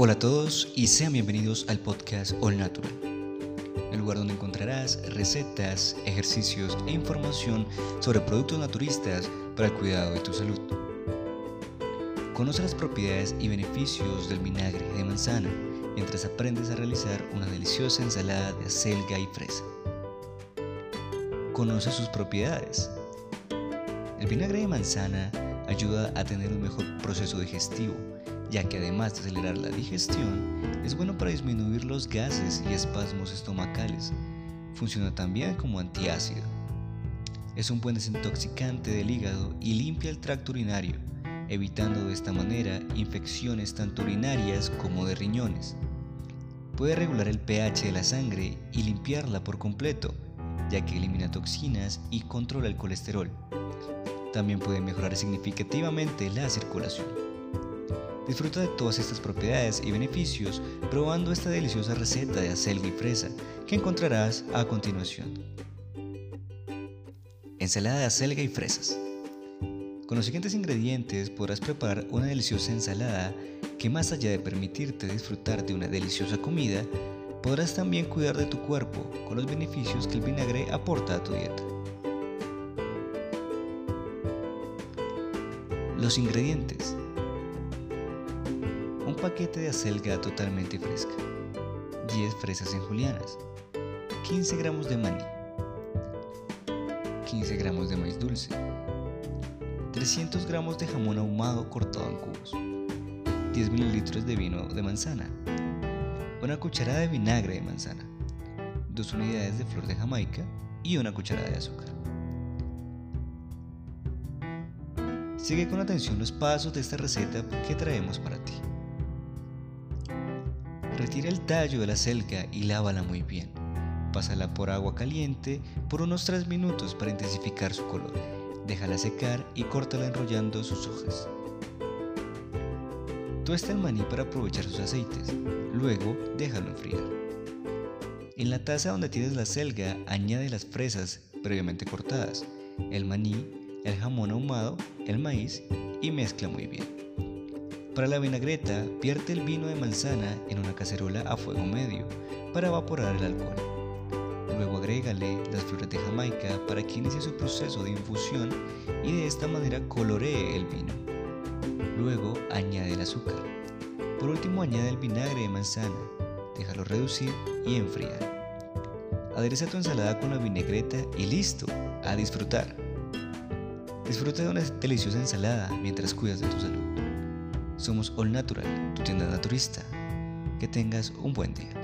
Hola a todos y sean bienvenidos al podcast All Natural, el lugar donde encontrarás recetas, ejercicios e información sobre productos naturistas para el cuidado de tu salud. Conoce las propiedades y beneficios del vinagre de manzana mientras aprendes a realizar una deliciosa ensalada de acelga y fresa. Conoce sus propiedades. El vinagre de manzana ayuda a tener un mejor proceso digestivo, ya que además de acelerar la digestión, es bueno para disminuir los gases y espasmos estomacales. Funciona también como antiácido. Es un buen desintoxicante del hígado y limpia el tracto urinario, evitando de esta manera infecciones tanto urinarias como de riñones. Puede regular el pH de la sangre y limpiarla por completo, ya que elimina toxinas y controla el colesterol. También puede mejorar significativamente la circulación. Disfruta de todas estas propiedades y beneficios probando esta deliciosa receta de acelga y fresa que encontrarás a continuación. Ensalada de acelga y fresas. Con los siguientes ingredientes podrás preparar una deliciosa ensalada que más allá de permitirte disfrutar de una deliciosa comida, podrás también cuidar de tu cuerpo con los beneficios que el vinagre aporta a tu dieta. Los ingredientes. Paquete de acelga totalmente fresca, 10 fresas en julianas, 15 gramos de maní, 15 gramos de maíz dulce, 300 gramos de jamón ahumado cortado en cubos, 10 mililitros de vino de manzana, una cucharada de vinagre de manzana, 2 unidades de flor de jamaica y una cucharada de azúcar. Sigue con atención los pasos de esta receta que traemos para ti. Retira el tallo de la selga y lávala muy bien. Pásala por agua caliente por unos 3 minutos para intensificar su color déjala secar y córtala enrollando sus hojas. Tuesta el maní para aprovechar sus aceites, luego déjalo enfriar. En la taza donde tienes la selga, añade las fresas previamente cortadas, el maní, el jamón ahumado, el maíz y mezcla muy bien. Para la vinagreta, vierte el vino de manzana en una cacerola a fuego medio para evaporar el alcohol. Luego agrégale las flores de Jamaica para que inicie su proceso de infusión y de esta manera coloree el vino. Luego añade el azúcar. Por último añade el vinagre de manzana, déjalo reducir y enfriar. Adereza tu ensalada con la vinagreta y listo, a disfrutar. Disfruta de una deliciosa ensalada mientras cuidas de tu salud. Somos All Natural, tu tienda naturista. Que tengas un buen día.